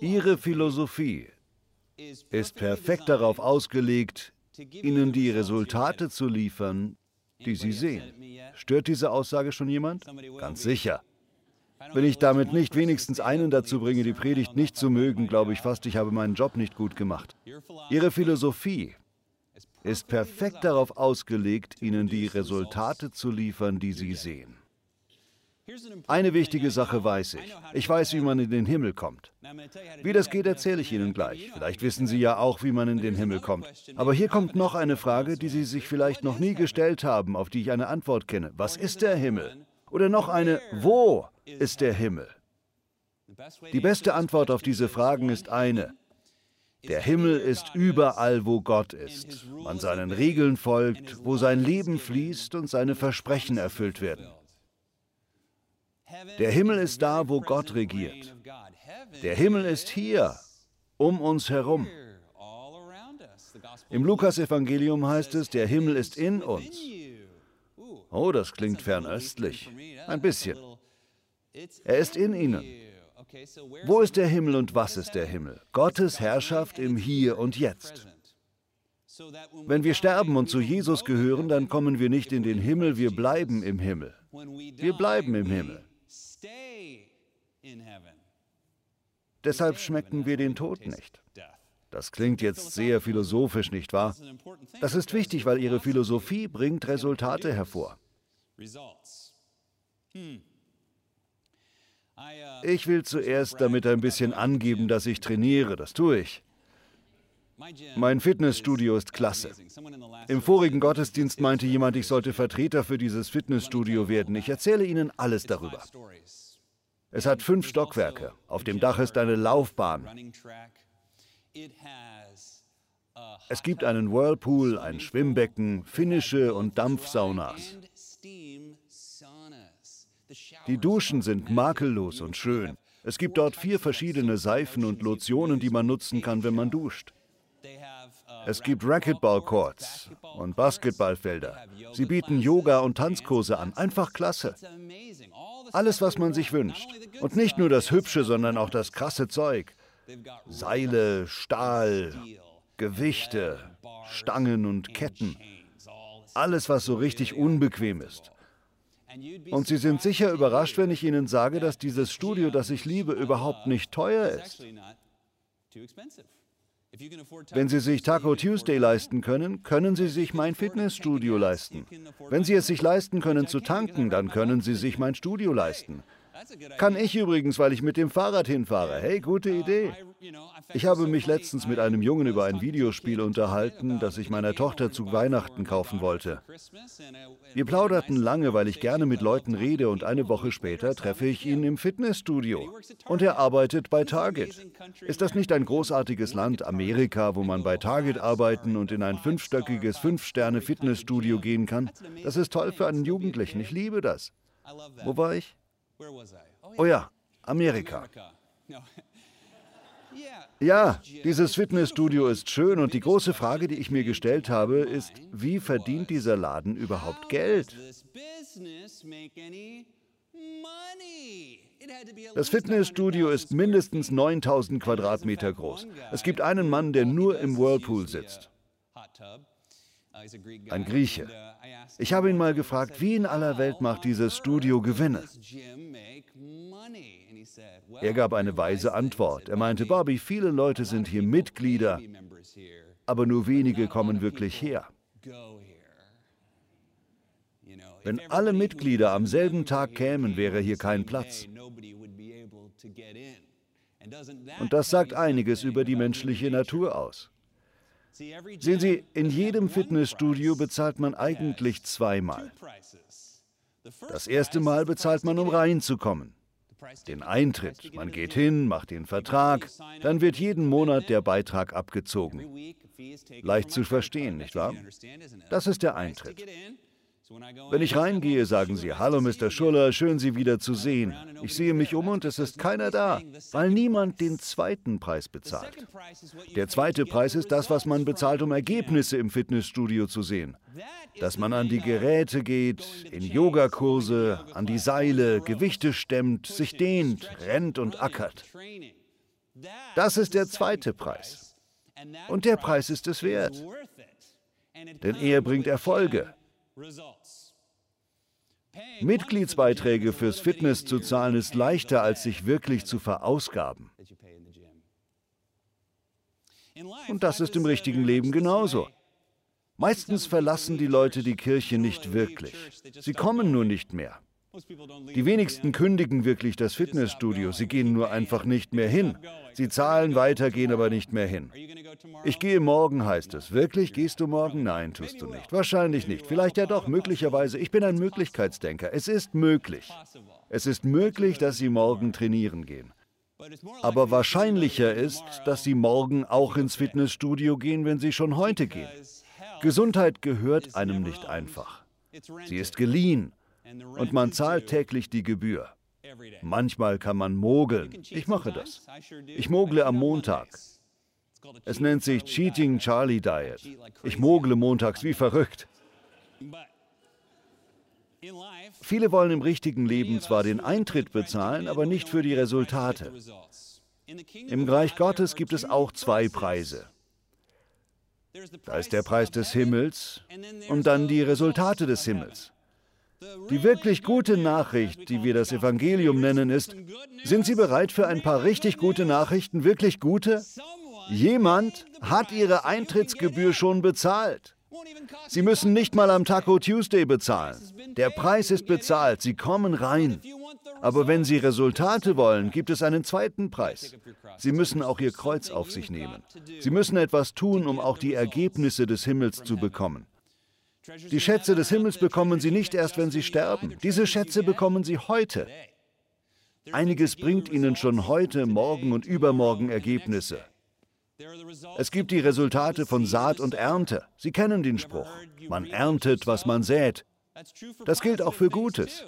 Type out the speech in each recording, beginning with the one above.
Ihre Philosophie ist perfekt darauf ausgelegt, Ihnen die Resultate zu liefern, die Sie sehen. Stört diese Aussage schon jemand? Ganz sicher. Wenn ich damit nicht wenigstens einen dazu bringe, die Predigt nicht zu mögen, glaube ich fast, ich habe meinen Job nicht gut gemacht. Ihre Philosophie ist perfekt darauf ausgelegt, Ihnen die Resultate zu liefern, die Sie sehen. Eine wichtige Sache weiß ich. Ich weiß, wie man in den Himmel kommt. Wie das geht, erzähle ich Ihnen gleich. Vielleicht wissen Sie ja auch, wie man in den Himmel kommt. Aber hier kommt noch eine Frage, die Sie sich vielleicht noch nie gestellt haben, auf die ich eine Antwort kenne. Was ist der Himmel? Oder noch eine, wo ist der Himmel? Die beste Antwort auf diese Fragen ist eine. Der Himmel ist überall, wo Gott ist, man seinen Regeln folgt, wo sein Leben fließt und seine Versprechen erfüllt werden. Der Himmel ist da, wo Gott regiert. Der Himmel ist hier, um uns herum. Im Lukasevangelium heißt es, der Himmel ist in uns. Oh, das klingt fernöstlich. Ein bisschen. Er ist in ihnen. Wo ist der Himmel und was ist der Himmel? Gottes Herrschaft im Hier und Jetzt. Wenn wir sterben und zu Jesus gehören, dann kommen wir nicht in den Himmel, wir bleiben im Himmel. Wir bleiben im Himmel. Deshalb schmecken wir den Tod nicht. Das klingt jetzt sehr philosophisch, nicht wahr? Das ist wichtig, weil Ihre Philosophie bringt Resultate hervor. Ich will zuerst damit ein bisschen angeben, dass ich trainiere. Das tue ich. Mein Fitnessstudio ist klasse. Im vorigen Gottesdienst meinte jemand, ich sollte Vertreter für dieses Fitnessstudio werden. Ich erzähle Ihnen alles darüber. Es hat fünf Stockwerke. Auf dem Dach ist eine Laufbahn. Es gibt einen Whirlpool, ein Schwimmbecken, finnische und Dampfsaunas. Die Duschen sind makellos und schön. Es gibt dort vier verschiedene Seifen und Lotionen, die man nutzen kann, wenn man duscht. Es gibt Racquetball-Courts und Basketballfelder. Sie bieten Yoga- und Tanzkurse an. Einfach klasse. Alles, was man sich wünscht. Und nicht nur das Hübsche, sondern auch das krasse Zeug. Seile, Stahl, Gewichte, Stangen und Ketten. Alles, was so richtig unbequem ist. Und Sie sind sicher überrascht, wenn ich Ihnen sage, dass dieses Studio, das ich liebe, überhaupt nicht teuer ist. Wenn Sie sich Taco Tuesday leisten können, können Sie sich mein Fitnessstudio leisten. Wenn Sie es sich leisten können zu tanken, dann können Sie sich mein Studio leisten. Kann ich übrigens, weil ich mit dem Fahrrad hinfahre. Hey, gute Idee. Ich habe mich letztens mit einem Jungen über ein Videospiel unterhalten, das ich meiner Tochter zu Weihnachten kaufen wollte. Wir plauderten lange, weil ich gerne mit Leuten rede und eine Woche später treffe ich ihn im Fitnessstudio. Und er arbeitet bei Target. Ist das nicht ein großartiges Land, Amerika, wo man bei Target arbeiten und in ein fünfstöckiges Fünf-Sterne-Fitnessstudio gehen kann? Das ist toll für einen Jugendlichen. Ich liebe das. Wo war ich? Oh ja, Amerika. Ja, dieses Fitnessstudio ist schön und die große Frage, die ich mir gestellt habe, ist, wie verdient dieser Laden überhaupt Geld? Das Fitnessstudio ist mindestens 9000 Quadratmeter groß. Es gibt einen Mann, der nur im Whirlpool sitzt. Ein Grieche. Ich habe ihn mal gefragt, wie in aller Welt macht dieses Studio Gewinne? Er gab eine weise Antwort. Er meinte, Bobby, viele Leute sind hier Mitglieder, aber nur wenige kommen wirklich her. Wenn alle Mitglieder am selben Tag kämen, wäre hier kein Platz. Und das sagt einiges über die menschliche Natur aus. Sehen Sie, in jedem Fitnessstudio bezahlt man eigentlich zweimal. Das erste Mal bezahlt man, um reinzukommen den Eintritt. Man geht hin, macht den Vertrag, dann wird jeden Monat der Beitrag abgezogen. Leicht zu verstehen, nicht wahr? Das ist der Eintritt. Wenn ich reingehe, sagen sie, Hallo Mr. Schuller, schön Sie wieder zu sehen. Ich sehe mich um und es ist keiner da, weil niemand den zweiten Preis bezahlt. Der zweite Preis ist das, was man bezahlt, um Ergebnisse im Fitnessstudio zu sehen. Dass man an die Geräte geht, in Yogakurse, an die Seile, Gewichte stemmt, sich dehnt, rennt und ackert. Das ist der zweite Preis. Und der Preis ist es wert. Denn er bringt Erfolge. Mitgliedsbeiträge fürs Fitness zu zahlen ist leichter, als sich wirklich zu verausgaben. Und das ist im richtigen Leben genauso. Meistens verlassen die Leute die Kirche nicht wirklich. Sie kommen nur nicht mehr. Die wenigsten kündigen wirklich das Fitnessstudio, sie gehen nur einfach nicht mehr hin. Sie zahlen weiter, gehen aber nicht mehr hin. Ich gehe morgen, heißt es. Wirklich? Gehst du morgen? Nein, tust du nicht. Wahrscheinlich nicht. Vielleicht ja doch, möglicherweise. Ich bin ein Möglichkeitsdenker. Es ist möglich. Es ist möglich, dass Sie morgen trainieren gehen. Aber wahrscheinlicher ist, dass Sie morgen auch ins Fitnessstudio gehen, wenn Sie schon heute gehen. Gesundheit gehört einem nicht einfach. Sie ist geliehen und man zahlt täglich die Gebühr. Manchmal kann man mogeln. Ich mache das. Ich mogle am Montag. Es nennt sich Cheating Charlie Diet. Ich mogle montags wie verrückt. Viele wollen im richtigen Leben zwar den Eintritt bezahlen, aber nicht für die Resultate. Im Reich Gottes gibt es auch zwei Preise. Da ist der Preis des Himmels und dann die Resultate des Himmels. Die wirklich gute Nachricht, die wir das Evangelium nennen, ist, sind Sie bereit für ein paar richtig gute Nachrichten, wirklich gute? Jemand hat Ihre Eintrittsgebühr schon bezahlt. Sie müssen nicht mal am Taco Tuesday bezahlen. Der Preis ist bezahlt, Sie kommen rein. Aber wenn Sie Resultate wollen, gibt es einen zweiten Preis. Sie müssen auch Ihr Kreuz auf sich nehmen. Sie müssen etwas tun, um auch die Ergebnisse des Himmels zu bekommen. Die Schätze des Himmels bekommen Sie nicht erst, wenn Sie sterben. Diese Schätze bekommen Sie heute. Einiges bringt Ihnen schon heute, morgen und übermorgen Ergebnisse. Es gibt die Resultate von Saat und Ernte. Sie kennen den Spruch. Man erntet, was man sät. Das gilt auch für Gutes.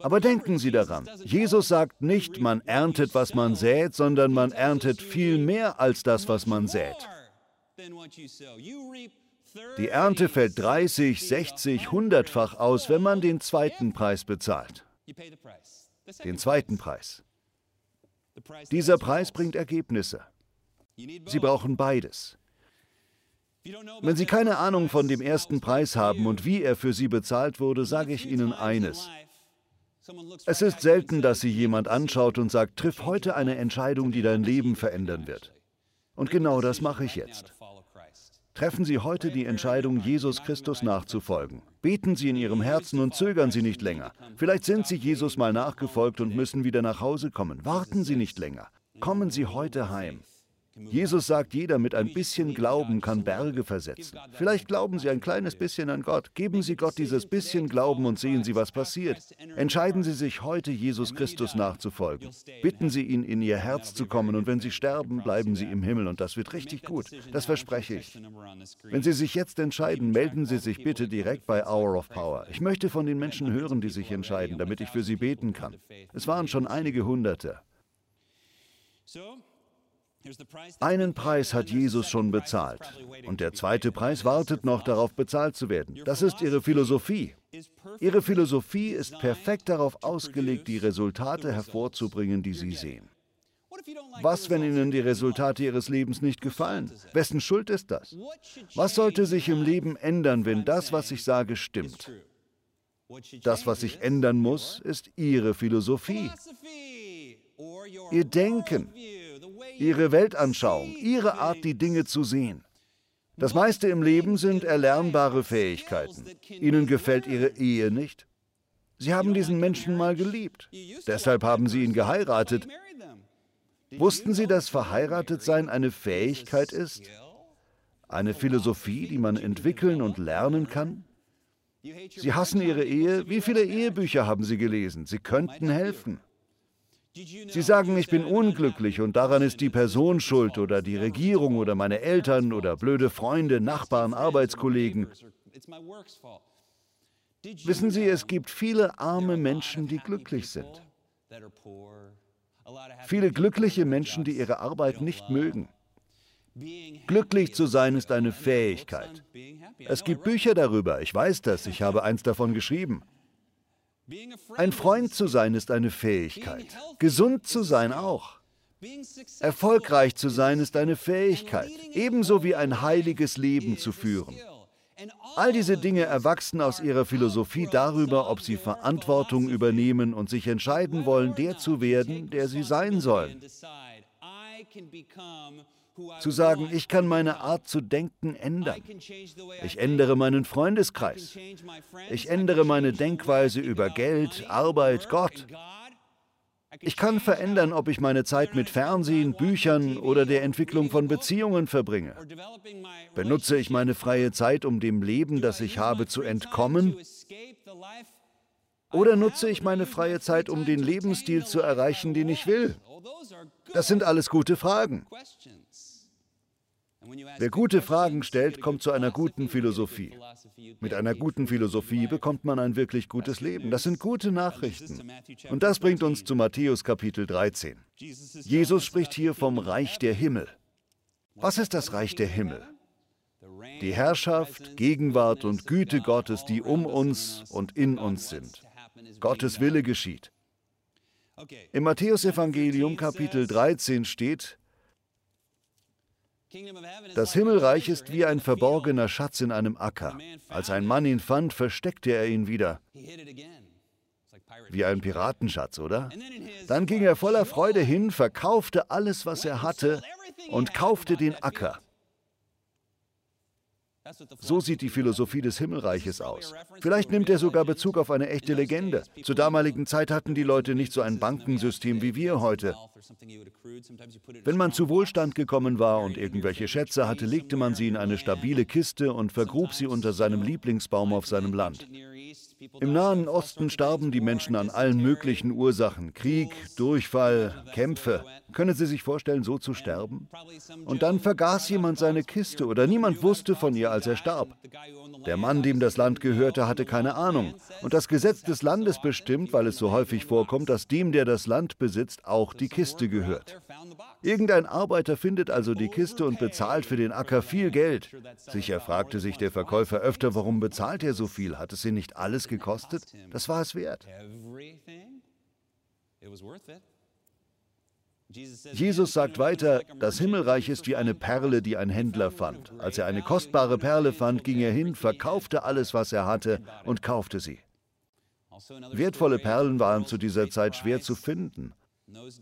Aber denken Sie daran, Jesus sagt nicht, man erntet, was man sät, sondern man erntet viel mehr als das, was man sät. Die Ernte fällt 30, 60, 100-fach aus, wenn man den zweiten Preis bezahlt. Den zweiten Preis. Dieser Preis bringt Ergebnisse. Sie brauchen beides. Wenn Sie keine Ahnung von dem ersten Preis haben und wie er für Sie bezahlt wurde, sage ich Ihnen eines. Es ist selten, dass Sie jemand anschaut und sagt, triff heute eine Entscheidung, die dein Leben verändern wird. Und genau das mache ich jetzt. Treffen Sie heute die Entscheidung, Jesus Christus nachzufolgen. Beten Sie in Ihrem Herzen und zögern Sie nicht länger. Vielleicht sind Sie Jesus mal nachgefolgt und müssen wieder nach Hause kommen. Warten Sie nicht länger. Kommen Sie heute heim. Jesus sagt, jeder mit ein bisschen Glauben kann Berge versetzen. Vielleicht glauben Sie ein kleines bisschen an Gott. Geben Sie Gott dieses bisschen Glauben und sehen Sie, was passiert. Entscheiden Sie sich heute, Jesus Christus nachzufolgen. Bitten Sie ihn, in Ihr Herz zu kommen und wenn Sie sterben, bleiben Sie im Himmel und das wird richtig gut. Das verspreche ich. Wenn Sie sich jetzt entscheiden, melden Sie sich bitte direkt bei Hour of Power. Ich möchte von den Menschen hören, die sich entscheiden, damit ich für sie beten kann. Es waren schon einige Hunderte. Einen Preis hat Jesus schon bezahlt und der zweite Preis wartet noch darauf bezahlt zu werden. Das ist ihre Philosophie. Ihre Philosophie ist perfekt darauf ausgelegt, die Resultate hervorzubringen, die sie sehen. Was, wenn Ihnen die Resultate Ihres Lebens nicht gefallen? Wessen Schuld ist das? Was sollte sich im Leben ändern, wenn das, was ich sage, stimmt? Das, was sich ändern muss, ist Ihre Philosophie. Ihr Denken, ihre Weltanschauung, ihre Art, die Dinge zu sehen. Das meiste im Leben sind erlernbare Fähigkeiten. Ihnen gefällt Ihre Ehe nicht? Sie haben diesen Menschen mal geliebt. Deshalb haben Sie ihn geheiratet. Wussten Sie, dass Verheiratetsein eine Fähigkeit ist? Eine Philosophie, die man entwickeln und lernen kann? Sie hassen Ihre Ehe. Wie viele Ehebücher haben Sie gelesen? Sie könnten helfen. Sie sagen, ich bin unglücklich und daran ist die Person schuld oder die Regierung oder meine Eltern oder blöde Freunde, Nachbarn, Arbeitskollegen. Wissen Sie, es gibt viele arme Menschen, die glücklich sind. Viele glückliche Menschen, die ihre Arbeit nicht mögen. Glücklich zu sein ist eine Fähigkeit. Es gibt Bücher darüber, ich weiß das, ich habe eins davon geschrieben. Ein Freund zu sein ist eine Fähigkeit. Gesund zu sein auch. Erfolgreich zu sein ist eine Fähigkeit, ebenso wie ein heiliges Leben zu führen. All diese Dinge erwachsen aus ihrer Philosophie darüber, ob sie Verantwortung übernehmen und sich entscheiden wollen, der zu werden, der sie sein sollen. Zu sagen, ich kann meine Art zu denken ändern. Ich ändere meinen Freundeskreis. Ich ändere meine Denkweise über Geld, Arbeit, Gott. Ich kann verändern, ob ich meine Zeit mit Fernsehen, Büchern oder der Entwicklung von Beziehungen verbringe. Benutze ich meine freie Zeit, um dem Leben, das ich habe, zu entkommen? Oder nutze ich meine freie Zeit, um den Lebensstil zu erreichen, den ich will? Das sind alles gute Fragen. Wer gute Fragen stellt, kommt zu einer guten Philosophie. Mit einer guten Philosophie bekommt man ein wirklich gutes Leben. Das sind gute Nachrichten. Und das bringt uns zu Matthäus Kapitel 13. Jesus spricht hier vom Reich der Himmel. Was ist das Reich der Himmel? Die Herrschaft, Gegenwart und Güte Gottes, die um uns und in uns sind. Gottes Wille geschieht. Im Matthäusevangelium Kapitel 13 steht, das Himmelreich ist wie ein verborgener Schatz in einem Acker. Als ein Mann ihn fand, versteckte er ihn wieder. Wie ein Piratenschatz, oder? Dann ging er voller Freude hin, verkaufte alles, was er hatte und kaufte den Acker. So sieht die Philosophie des Himmelreiches aus. Vielleicht nimmt er sogar Bezug auf eine echte Legende. Zur damaligen Zeit hatten die Leute nicht so ein Bankensystem wie wir heute. Wenn man zu Wohlstand gekommen war und irgendwelche Schätze hatte, legte man sie in eine stabile Kiste und vergrub sie unter seinem Lieblingsbaum auf seinem Land. Im Nahen Osten starben die Menschen an allen möglichen Ursachen. Krieg, Durchfall, Kämpfe. Können Sie sich vorstellen, so zu sterben? Und dann vergaß jemand seine Kiste oder niemand wusste von ihr, als er starb. Der Mann, dem das Land gehörte, hatte keine Ahnung. Und das Gesetz des Landes bestimmt, weil es so häufig vorkommt, dass dem, der das Land besitzt, auch die Kiste gehört. Irgendein Arbeiter findet also die Kiste und bezahlt für den Acker viel Geld. Sicher fragte sich der Verkäufer öfter, warum bezahlt er so viel? Hat es ihn nicht alles gekostet? Das war es wert. Jesus sagt weiter, das Himmelreich ist wie eine Perle, die ein Händler fand. Als er eine kostbare Perle fand, ging er hin, verkaufte alles, was er hatte und kaufte sie. Wertvolle Perlen waren zu dieser Zeit schwer zu finden.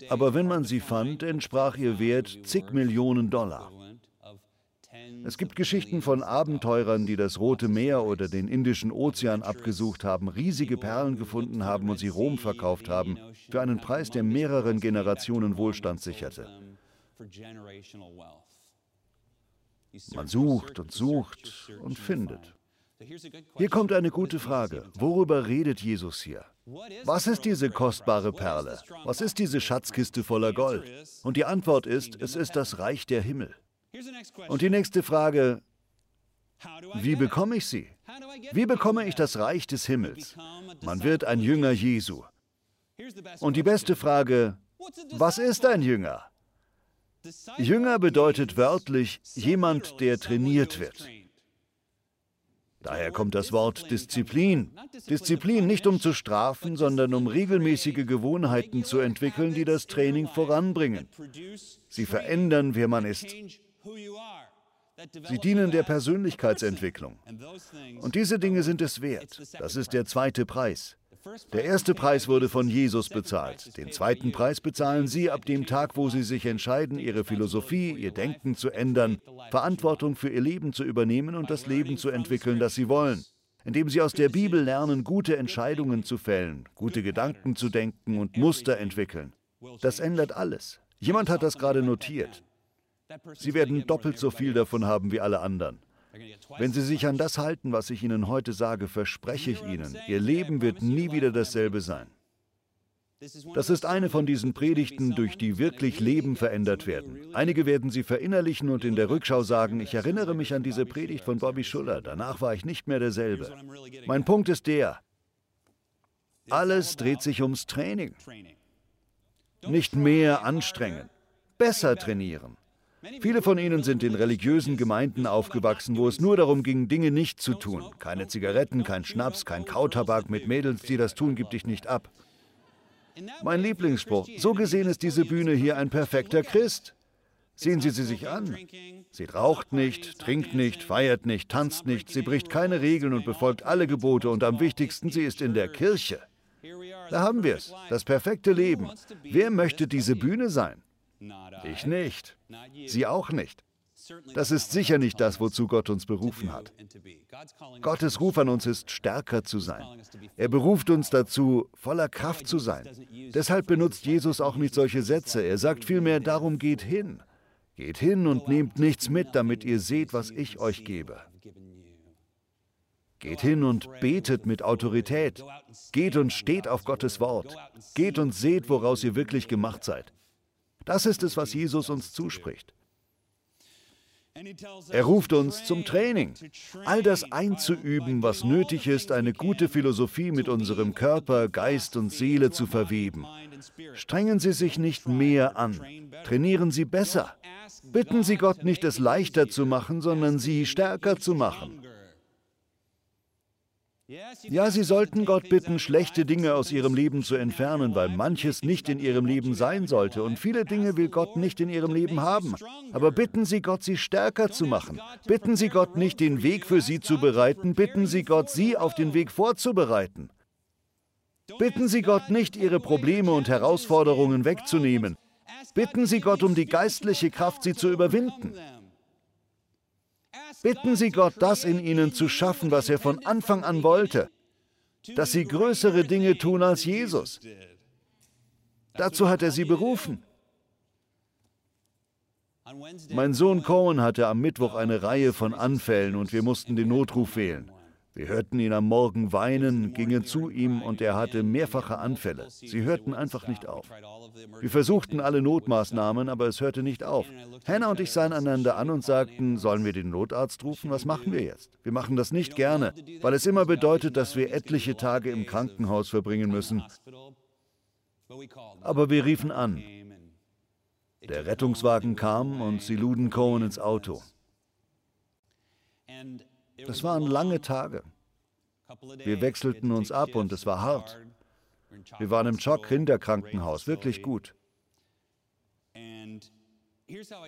Aber wenn man sie fand, entsprach ihr Wert zig Millionen Dollar. Es gibt Geschichten von Abenteurern, die das Rote Meer oder den Indischen Ozean abgesucht haben, riesige Perlen gefunden haben und sie Rom verkauft haben, für einen Preis, der mehreren Generationen Wohlstand sicherte. Man sucht und sucht und findet. Hier kommt eine gute Frage. Worüber redet Jesus hier? Was ist diese kostbare Perle? Was ist diese Schatzkiste voller Gold? Und die Antwort ist, es ist das Reich der Himmel. Und die nächste Frage, wie bekomme ich sie? Wie bekomme ich das Reich des Himmels? Man wird ein Jünger Jesu. Und die beste Frage, was ist ein Jünger? Jünger bedeutet wörtlich jemand, der trainiert wird. Daher kommt das Wort Disziplin. Disziplin nicht um zu strafen, sondern um regelmäßige Gewohnheiten zu entwickeln, die das Training voranbringen. Sie verändern, wer man ist. Sie dienen der Persönlichkeitsentwicklung. Und diese Dinge sind es wert. Das ist der zweite Preis. Der erste Preis wurde von Jesus bezahlt. Den zweiten Preis bezahlen Sie ab dem Tag, wo Sie sich entscheiden, Ihre Philosophie, Ihr Denken zu ändern, Verantwortung für Ihr Leben zu übernehmen und das Leben zu entwickeln, das Sie wollen. Indem Sie aus der Bibel lernen, gute Entscheidungen zu fällen, gute Gedanken zu denken und Muster entwickeln. Das ändert alles. Jemand hat das gerade notiert. Sie werden doppelt so viel davon haben wie alle anderen. Wenn Sie sich an das halten, was ich Ihnen heute sage, verspreche ich Ihnen, Ihr Leben wird nie wieder dasselbe sein. Das ist eine von diesen Predigten, durch die wirklich Leben verändert werden. Einige werden sie verinnerlichen und in der Rückschau sagen, ich erinnere mich an diese Predigt von Bobby Schuller, danach war ich nicht mehr derselbe. Mein Punkt ist der, alles dreht sich ums Training. Nicht mehr anstrengen, besser trainieren. Viele von ihnen sind in religiösen Gemeinden aufgewachsen, wo es nur darum ging, Dinge nicht zu tun. Keine Zigaretten, kein Schnaps, kein Kautabak mit Mädels, die das tun, gib dich nicht ab. Mein Lieblingsspruch. So gesehen ist diese Bühne hier ein perfekter Christ. Sehen Sie sie sich an. Sie raucht nicht, trinkt nicht, feiert nicht, tanzt nicht, sie bricht keine Regeln und befolgt alle Gebote und am wichtigsten, sie ist in der Kirche. Da haben wir es, das perfekte Leben. Wer möchte diese Bühne sein? Ich nicht. Sie auch nicht. Das ist sicher nicht das, wozu Gott uns berufen hat. Gottes Ruf an uns ist, stärker zu sein. Er beruft uns dazu, voller Kraft zu sein. Deshalb benutzt Jesus auch nicht solche Sätze. Er sagt vielmehr, darum geht hin. Geht hin und nehmt nichts mit, damit ihr seht, was ich euch gebe. Geht hin und betet mit Autorität. Geht und steht auf Gottes Wort. Geht und seht, woraus ihr wirklich gemacht seid. Das ist es, was Jesus uns zuspricht. Er ruft uns zum Training, all das einzuüben, was nötig ist, eine gute Philosophie mit unserem Körper, Geist und Seele zu verweben. Strengen Sie sich nicht mehr an, trainieren Sie besser. Bitten Sie Gott nicht, es leichter zu machen, sondern Sie stärker zu machen. Ja, Sie sollten Gott bitten, schlechte Dinge aus Ihrem Leben zu entfernen, weil manches nicht in Ihrem Leben sein sollte und viele Dinge will Gott nicht in Ihrem Leben haben. Aber bitten Sie Gott, sie stärker zu machen. Bitten Sie Gott nicht, den Weg für Sie zu bereiten, bitten Sie Gott, Sie auf den Weg vorzubereiten. Bitten Sie Gott nicht, Ihre Probleme und Herausforderungen wegzunehmen. Bitten Sie Gott um die geistliche Kraft, sie zu überwinden. Bitten Sie Gott, das in ihnen zu schaffen, was er von Anfang an wollte, dass sie größere Dinge tun als Jesus. Dazu hat er sie berufen. Mein Sohn Cohen hatte am Mittwoch eine Reihe von Anfällen und wir mussten den Notruf wählen. Wir hörten ihn am Morgen weinen, gingen zu ihm und er hatte mehrfache Anfälle. Sie hörten einfach nicht auf. Wir versuchten alle Notmaßnahmen, aber es hörte nicht auf. Hannah und ich sahen einander an und sagten, sollen wir den Notarzt rufen? Was machen wir jetzt? Wir machen das nicht gerne, weil es immer bedeutet, dass wir etliche Tage im Krankenhaus verbringen müssen. Aber wir riefen an. Der Rettungswagen kam und sie luden Cohen ins Auto. Das waren lange Tage. Wir wechselten uns ab und es war hart. Wir waren im Chock-Kinderkrankenhaus, wirklich gut.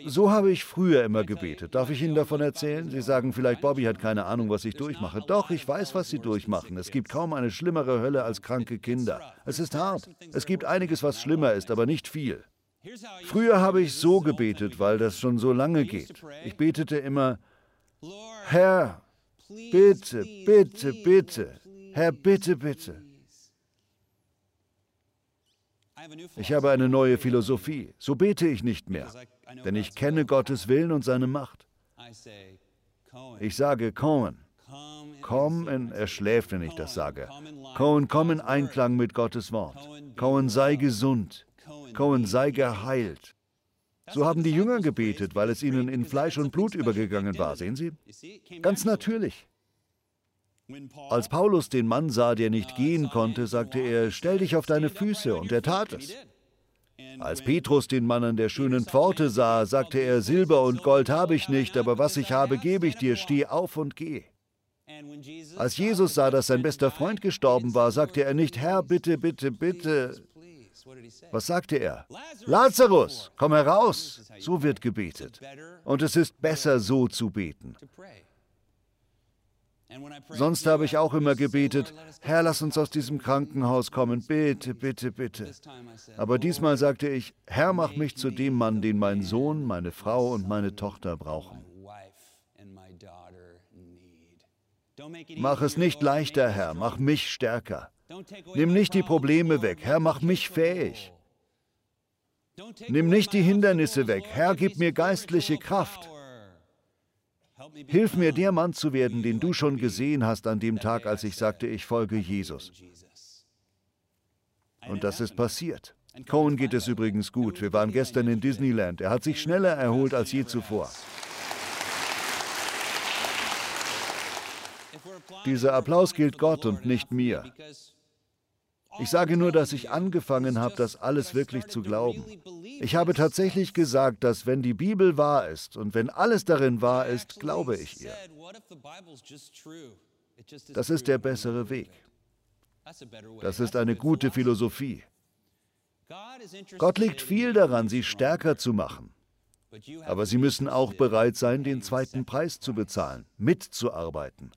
So habe ich früher immer gebetet. Darf ich Ihnen davon erzählen? Sie sagen vielleicht, Bobby hat keine Ahnung, was ich durchmache. Doch, ich weiß, was Sie durchmachen. Es gibt kaum eine schlimmere Hölle als kranke Kinder. Es ist hart. Es gibt einiges, was schlimmer ist, aber nicht viel. Früher habe ich so gebetet, weil das schon so lange geht. Ich betete immer, Herr, Bitte, bitte, bitte. Herr, bitte, bitte. Ich habe eine neue Philosophie. So bete ich nicht mehr, denn ich kenne Gottes Willen und seine Macht. Ich sage Cohen. Komm in, er schläft, wenn ich das sage. Cohen, komm in Einklang mit Gottes Wort. Cohen, sei gesund. Cohen, sei geheilt. So haben die Jünger gebetet, weil es ihnen in Fleisch und Blut übergegangen war. Sehen Sie? Ganz natürlich. Als Paulus den Mann sah, der nicht gehen konnte, sagte er, stell dich auf deine Füße, und er tat es. Als Petrus den Mann an der schönen Pforte sah, sagte er, Silber und Gold habe ich nicht, aber was ich habe, gebe ich dir, steh auf und geh. Als Jesus sah, dass sein bester Freund gestorben war, sagte er nicht, Herr, bitte, bitte, bitte, was sagte er? Lazarus, komm heraus. So wird gebetet. Und es ist besser, so zu beten. Sonst habe ich auch immer gebetet, Herr, lass uns aus diesem Krankenhaus kommen, bitte, bitte, bitte. Aber diesmal sagte ich, Herr, mach mich zu dem Mann, den mein Sohn, meine Frau und meine Tochter brauchen. Mach es nicht leichter, Herr, mach mich stärker. Nimm nicht die Probleme weg, Herr, mach mich fähig. Nimm nicht die Hindernisse weg, Herr, gib mir geistliche Kraft. Hilf mir, der Mann zu werden, den du schon gesehen hast an dem Tag, als ich sagte, ich folge Jesus. Und das ist passiert. Cohen geht es übrigens gut. Wir waren gestern in Disneyland. Er hat sich schneller erholt als je zuvor. Dieser Applaus gilt Gott und nicht mir. Ich sage nur, dass ich angefangen habe, das alles wirklich zu glauben. Ich habe tatsächlich gesagt, dass wenn die Bibel wahr ist und wenn alles darin wahr ist, glaube ich ihr. Das ist der bessere Weg. Das ist eine gute Philosophie. Gott liegt viel daran, sie stärker zu machen. Aber sie müssen auch bereit sein, den zweiten Preis zu bezahlen, mitzuarbeiten.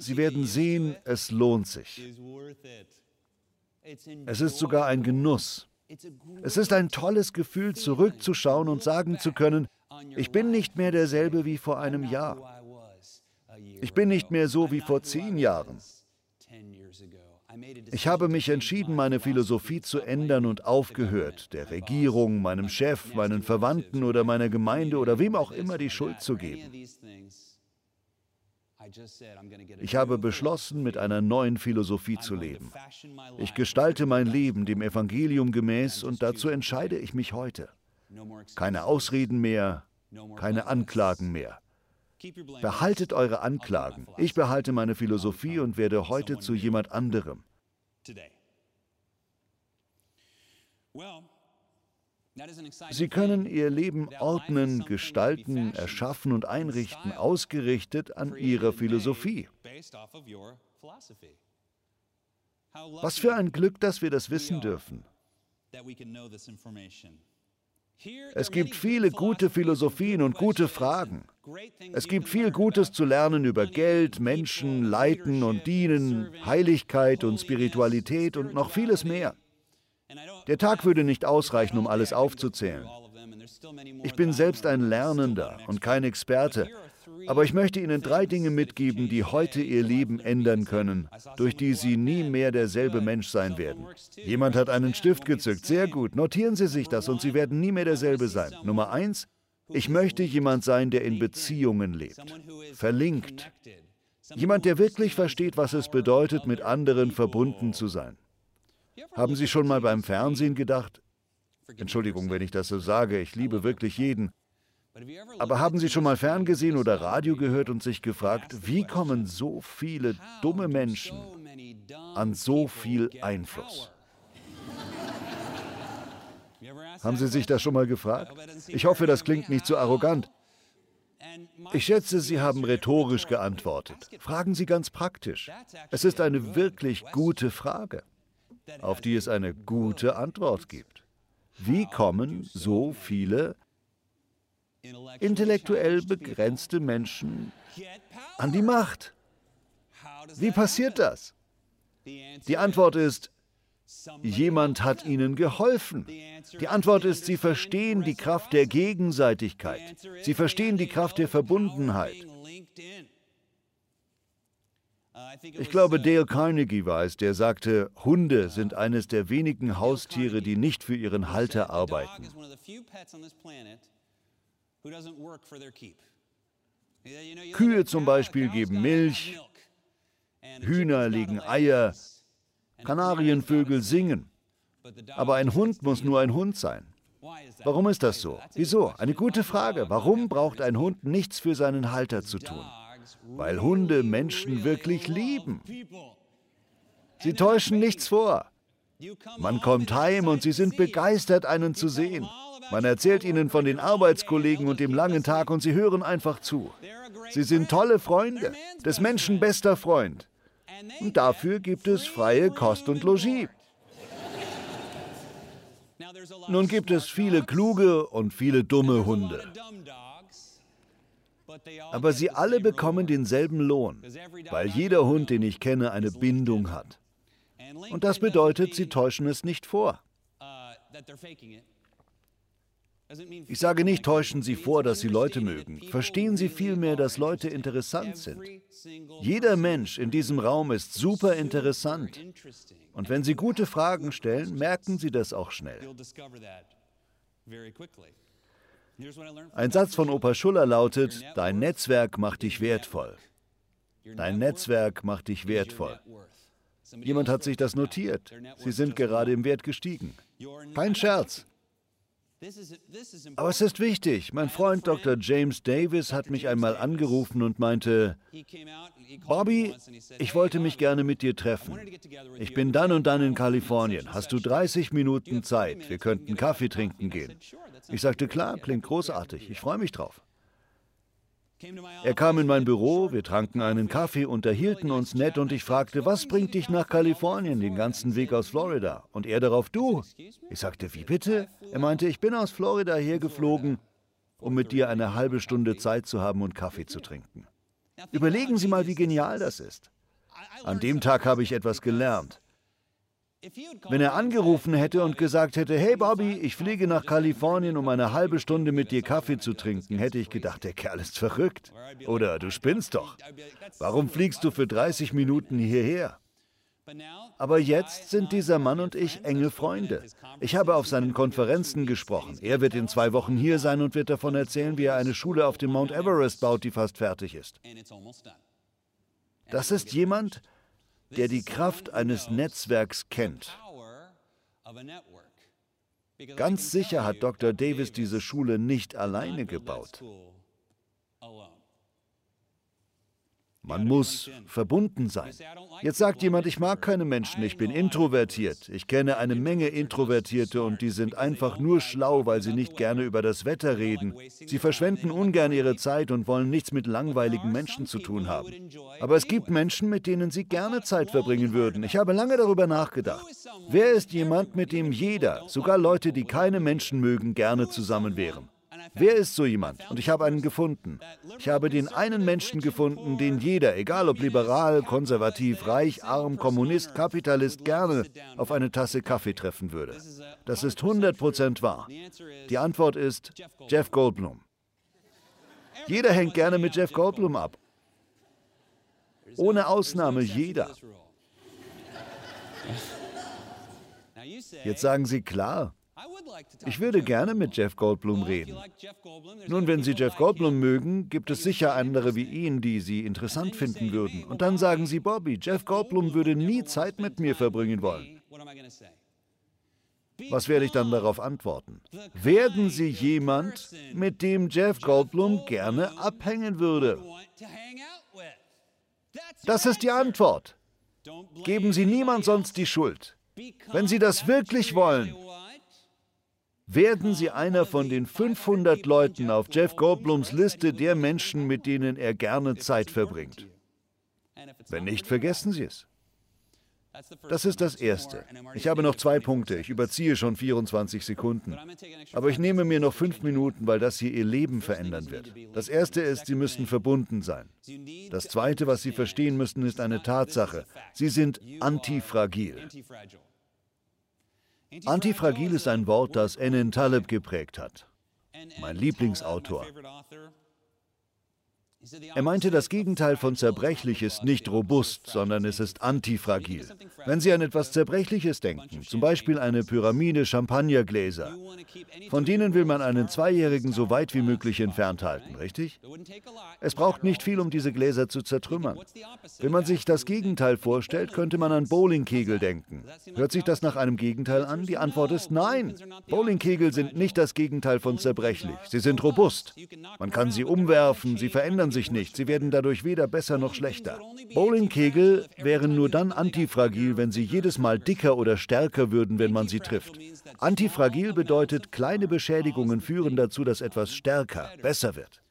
Sie werden sehen, es lohnt sich. Es ist sogar ein Genuss. Es ist ein tolles Gefühl, zurückzuschauen und sagen zu können, ich bin nicht mehr derselbe wie vor einem Jahr. Ich bin nicht mehr so wie vor zehn Jahren. Ich habe mich entschieden, meine Philosophie zu ändern und aufgehört, der Regierung, meinem Chef, meinen Verwandten oder meiner Gemeinde oder wem auch immer die Schuld zu geben. Ich habe beschlossen, mit einer neuen Philosophie zu leben. Ich gestalte mein Leben dem Evangelium gemäß und dazu entscheide ich mich heute. Keine Ausreden mehr, keine Anklagen mehr. Behaltet eure Anklagen. Ich behalte meine Philosophie und werde heute zu jemand anderem. Sie können ihr Leben ordnen, gestalten, erschaffen und einrichten, ausgerichtet an ihrer Philosophie. Was für ein Glück, dass wir das wissen dürfen. Es gibt viele gute Philosophien und gute Fragen. Es gibt viel Gutes zu lernen über Geld, Menschen, Leiten und Dienen, Heiligkeit und Spiritualität und noch vieles mehr. Der Tag würde nicht ausreichen, um alles aufzuzählen. Ich bin selbst ein Lernender und kein Experte, aber ich möchte Ihnen drei Dinge mitgeben, die heute Ihr Leben ändern können, durch die Sie nie mehr derselbe Mensch sein werden. Jemand hat einen Stift gezückt. Sehr gut. Notieren Sie sich das und Sie werden nie mehr derselbe sein. Nummer eins. Ich möchte jemand sein, der in Beziehungen lebt. Verlinkt. Jemand, der wirklich versteht, was es bedeutet, mit anderen verbunden zu sein. Haben Sie schon mal beim Fernsehen gedacht? Entschuldigung, wenn ich das so sage, ich liebe wirklich jeden. Aber haben Sie schon mal ferngesehen oder Radio gehört und sich gefragt, wie kommen so viele dumme Menschen an so viel Einfluss? Haben Sie sich das schon mal gefragt? Ich hoffe, das klingt nicht zu arrogant. Ich schätze, Sie haben rhetorisch geantwortet. Fragen Sie ganz praktisch. Es ist eine wirklich gute Frage, auf die es eine gute Antwort gibt. Wie kommen so viele intellektuell begrenzte Menschen an die Macht. Wie passiert das? Die Antwort ist, jemand hat ihnen geholfen. Die Antwort ist, sie verstehen die Kraft der Gegenseitigkeit. Sie verstehen die Kraft der Verbundenheit. Ich glaube, Dale Carnegie war es, der sagte, Hunde sind eines der wenigen Haustiere, die nicht für ihren Halter arbeiten. Kühe zum Beispiel geben Milch, Hühner legen Eier, Kanarienvögel singen. Aber ein Hund muss nur ein Hund sein. Warum ist das so? Wieso? Eine gute Frage. Warum braucht ein Hund nichts für seinen Halter zu tun? Weil Hunde Menschen wirklich lieben. Sie täuschen nichts vor. Man kommt heim und sie sind begeistert, einen zu sehen. Man erzählt ihnen von den Arbeitskollegen und dem langen Tag und sie hören einfach zu. Sie sind tolle Freunde, des Menschen bester Freund. Und dafür gibt es freie Kost und Logis. Nun gibt es viele kluge und viele dumme Hunde. Aber sie alle bekommen denselben Lohn, weil jeder Hund, den ich kenne, eine Bindung hat. Und das bedeutet, sie täuschen es nicht vor. Ich sage nicht, täuschen Sie vor, dass Sie Leute mögen. Verstehen Sie vielmehr, dass Leute interessant sind. Jeder Mensch in diesem Raum ist super interessant. Und wenn Sie gute Fragen stellen, merken Sie das auch schnell. Ein Satz von Opa Schuller lautet, Dein Netzwerk macht dich wertvoll. Dein Netzwerk macht dich wertvoll. Jemand hat sich das notiert. Sie sind gerade im Wert gestiegen. Kein Scherz. Aber es ist wichtig. Mein Freund Dr. James Davis hat mich einmal angerufen und meinte, Bobby, ich wollte mich gerne mit dir treffen. Ich bin dann und dann in Kalifornien. Hast du 30 Minuten Zeit? Wir könnten Kaffee trinken gehen. Ich sagte, klar, klingt großartig. Ich freue mich drauf. Er kam in mein Büro, wir tranken einen Kaffee, unterhielten uns nett und ich fragte, was bringt dich nach Kalifornien den ganzen Weg aus Florida? Und er darauf, du. Ich sagte, wie bitte? Er meinte, ich bin aus Florida hergeflogen, um mit dir eine halbe Stunde Zeit zu haben und Kaffee zu trinken. Überlegen Sie mal, wie genial das ist. An dem Tag habe ich etwas gelernt. Wenn er angerufen hätte und gesagt hätte, hey Bobby, ich fliege nach Kalifornien, um eine halbe Stunde mit dir Kaffee zu trinken, hätte ich gedacht, der Kerl ist verrückt. Oder du spinnst doch. Warum fliegst du für 30 Minuten hierher? Aber jetzt sind dieser Mann und ich enge Freunde. Ich habe auf seinen Konferenzen gesprochen. Er wird in zwei Wochen hier sein und wird davon erzählen, wie er eine Schule auf dem Mount Everest baut, die fast fertig ist. Das ist jemand, der die Kraft eines Netzwerks kennt. Ganz sicher hat Dr. Davis diese Schule nicht alleine gebaut. Man muss verbunden sein. Jetzt sagt jemand, ich mag keine Menschen, ich bin introvertiert. Ich kenne eine Menge Introvertierte und die sind einfach nur schlau, weil sie nicht gerne über das Wetter reden. Sie verschwenden ungern ihre Zeit und wollen nichts mit langweiligen Menschen zu tun haben. Aber es gibt Menschen, mit denen sie gerne Zeit verbringen würden. Ich habe lange darüber nachgedacht. Wer ist jemand, mit dem jeder, sogar Leute, die keine Menschen mögen, gerne zusammen wären? Wer ist so jemand? Und ich habe einen gefunden. Ich habe den einen Menschen gefunden, den jeder, egal ob liberal, konservativ, reich, arm, Kommunist, Kapitalist, gerne auf eine Tasse Kaffee treffen würde. Das ist 100% wahr. Die Antwort ist Jeff Goldblum. Jeder hängt gerne mit Jeff Goldblum ab. Ohne Ausnahme jeder. Jetzt sagen Sie klar, ich würde gerne mit Jeff Goldblum reden. Nun, wenn Sie Jeff Goldblum mögen, gibt es sicher andere wie ihn, die Sie interessant finden würden. Und dann sagen Sie, Bobby, Jeff Goldblum würde nie Zeit mit mir verbringen wollen. Was werde ich dann darauf antworten? Werden Sie jemand, mit dem Jeff Goldblum gerne abhängen würde? Das ist die Antwort. Geben Sie niemand sonst die Schuld. Wenn Sie das wirklich wollen, werden Sie einer von den 500 Leuten auf Jeff Goldblums Liste der Menschen, mit denen er gerne Zeit verbringt. Wenn nicht, vergessen Sie es. Das ist das Erste. Ich habe noch zwei Punkte. Ich überziehe schon 24 Sekunden. Aber ich nehme mir noch fünf Minuten, weil das hier Ihr Leben verändern wird. Das Erste ist, Sie müssen verbunden sein. Das Zweite, was Sie verstehen müssen, ist eine Tatsache. Sie sind antifragil. Antifragil ist ein Wort, das Enin Taleb geprägt hat. Mein Lieblingsautor. Er meinte, das Gegenteil von zerbrechlich ist nicht robust, sondern es ist antifragil. Wenn Sie an etwas Zerbrechliches denken, zum Beispiel eine Pyramide Champagnergläser, von denen will man einen Zweijährigen so weit wie möglich entfernt halten, richtig? Es braucht nicht viel, um diese Gläser zu zertrümmern. Wenn man sich das Gegenteil vorstellt, könnte man an Bowlingkegel denken. Hört sich das nach einem Gegenteil an? Die Antwort ist nein. Bowlingkegel sind nicht das Gegenteil von zerbrechlich. Sie sind robust. Man kann sie umwerfen, sie verändern sich sich nicht. Sie werden dadurch weder besser noch schlechter. Bowlingkegel wären nur dann antifragil, wenn sie jedes Mal dicker oder stärker würden, wenn man sie trifft. Antifragil bedeutet, kleine Beschädigungen führen dazu, dass etwas stärker, besser wird.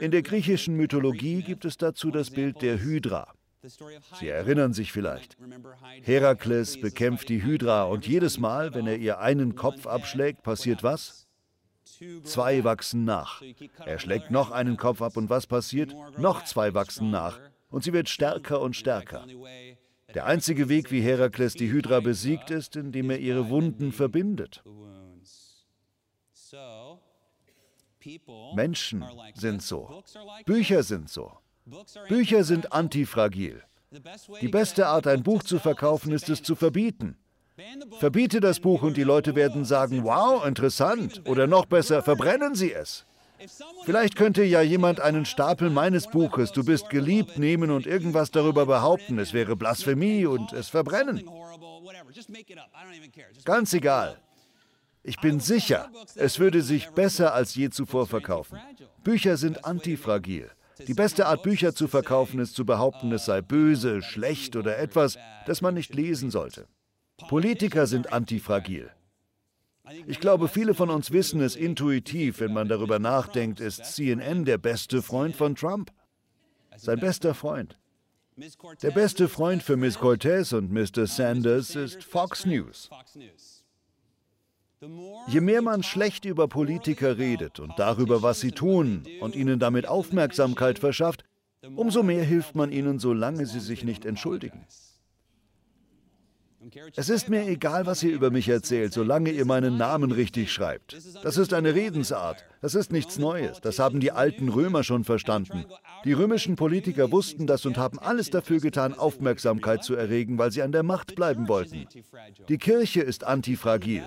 In der griechischen Mythologie gibt es dazu das Bild der Hydra. Sie erinnern sich vielleicht. Herakles bekämpft die Hydra und jedes Mal, wenn er ihr einen Kopf abschlägt, passiert was? Zwei wachsen nach. Er schlägt noch einen Kopf ab und was passiert? Noch zwei wachsen nach. Und sie wird stärker und stärker. Der einzige Weg, wie Herakles die Hydra besiegt, ist, indem er ihre Wunden verbindet. Menschen sind so. Bücher sind so. Bücher sind antifragil. Die beste Art, ein Buch zu verkaufen, ist es zu verbieten. Verbiete das Buch und die Leute werden sagen, wow, interessant. Oder noch besser, verbrennen Sie es. Vielleicht könnte ja jemand einen Stapel meines Buches, Du bist geliebt, nehmen und irgendwas darüber behaupten. Es wäre Blasphemie und es verbrennen. Ganz egal. Ich bin sicher, es würde sich besser als je zuvor verkaufen. Bücher sind antifragil. Die beste Art, Bücher zu verkaufen, ist zu behaupten, es sei böse, schlecht oder etwas, das man nicht lesen sollte. Politiker sind antifragil. Ich glaube, viele von uns wissen es intuitiv, wenn man darüber nachdenkt, ist CNN der beste Freund von Trump. Sein bester Freund. Der beste Freund für Miss Cortez und Mr. Sanders ist Fox News. Je mehr man schlecht über Politiker redet und darüber, was sie tun und ihnen damit Aufmerksamkeit verschafft, umso mehr hilft man ihnen, solange sie sich nicht entschuldigen. Es ist mir egal, was ihr über mich erzählt, solange ihr meinen Namen richtig schreibt. Das ist eine Redensart. Das ist nichts Neues. Das haben die alten Römer schon verstanden. Die römischen Politiker wussten das und haben alles dafür getan, Aufmerksamkeit zu erregen, weil sie an der Macht bleiben wollten. Die Kirche ist antifragil.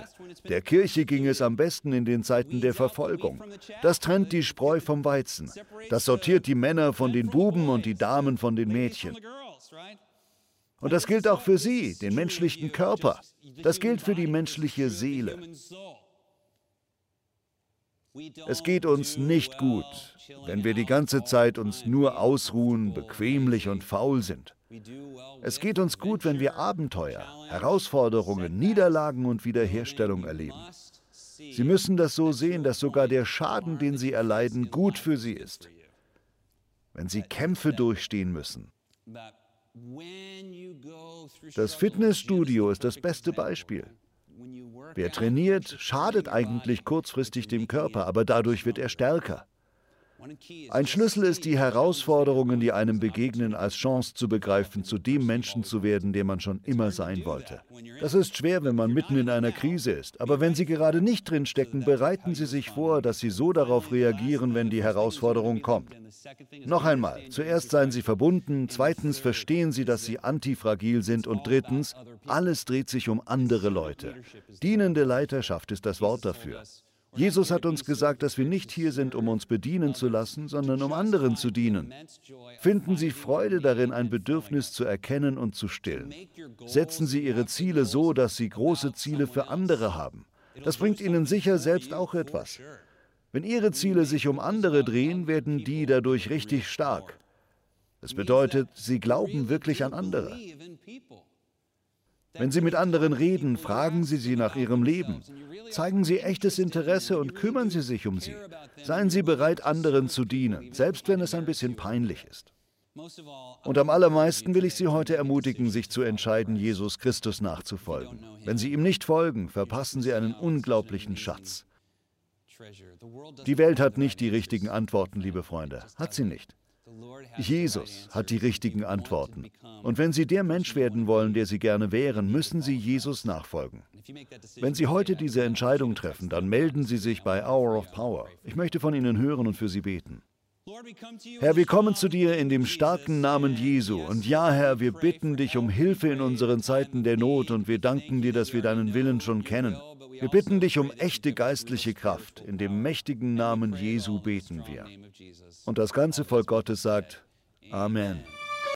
Der Kirche ging es am besten in den Zeiten der Verfolgung. Das trennt die Spreu vom Weizen. Das sortiert die Männer von den Buben und die Damen von den Mädchen. Und das gilt auch für Sie, den menschlichen Körper. Das gilt für die menschliche Seele. Es geht uns nicht gut, wenn wir die ganze Zeit uns nur ausruhen, bequemlich und faul sind. Es geht uns gut, wenn wir Abenteuer, Herausforderungen, Niederlagen und Wiederherstellung erleben. Sie müssen das so sehen, dass sogar der Schaden, den Sie erleiden, gut für Sie ist. Wenn Sie Kämpfe durchstehen müssen, das Fitnessstudio ist das beste Beispiel. Wer trainiert, schadet eigentlich kurzfristig dem Körper, aber dadurch wird er stärker. Ein Schlüssel ist die Herausforderungen, die einem begegnen, als Chance zu begreifen, zu dem Menschen zu werden, der man schon immer sein wollte. Das ist schwer, wenn man mitten in einer Krise ist, aber wenn Sie gerade nicht drin stecken, bereiten Sie sich vor, dass Sie so darauf reagieren, wenn die Herausforderung kommt. Noch einmal, zuerst seien Sie verbunden, zweitens verstehen Sie, dass Sie antifragil sind und drittens, alles dreht sich um andere Leute. Dienende Leiterschaft ist das Wort dafür. Jesus hat uns gesagt, dass wir nicht hier sind, um uns bedienen zu lassen, sondern um anderen zu dienen. Finden Sie Freude darin, ein Bedürfnis zu erkennen und zu stillen. Setzen Sie Ihre Ziele so, dass Sie große Ziele für andere haben. Das bringt Ihnen sicher selbst auch etwas. Wenn Ihre Ziele sich um andere drehen, werden die dadurch richtig stark. Das bedeutet, Sie glauben wirklich an andere. Wenn Sie mit anderen reden, fragen Sie sie nach ihrem Leben. Zeigen Sie echtes Interesse und kümmern Sie sich um sie. Seien Sie bereit, anderen zu dienen, selbst wenn es ein bisschen peinlich ist. Und am allermeisten will ich Sie heute ermutigen, sich zu entscheiden, Jesus Christus nachzufolgen. Wenn Sie ihm nicht folgen, verpassen Sie einen unglaublichen Schatz. Die Welt hat nicht die richtigen Antworten, liebe Freunde. Hat sie nicht. Jesus hat die richtigen Antworten. Und wenn Sie der Mensch werden wollen, der Sie gerne wären, müssen Sie Jesus nachfolgen. Wenn Sie heute diese Entscheidung treffen, dann melden Sie sich bei Hour of Power. Ich möchte von Ihnen hören und für Sie beten. Herr, wir kommen zu dir in dem starken Namen Jesu. Und ja, Herr, wir bitten dich um Hilfe in unseren Zeiten der Not und wir danken dir, dass wir deinen Willen schon kennen. Wir bitten dich um echte geistliche Kraft. In dem mächtigen Namen Jesu beten wir. Und das ganze Volk Gottes sagt Amen.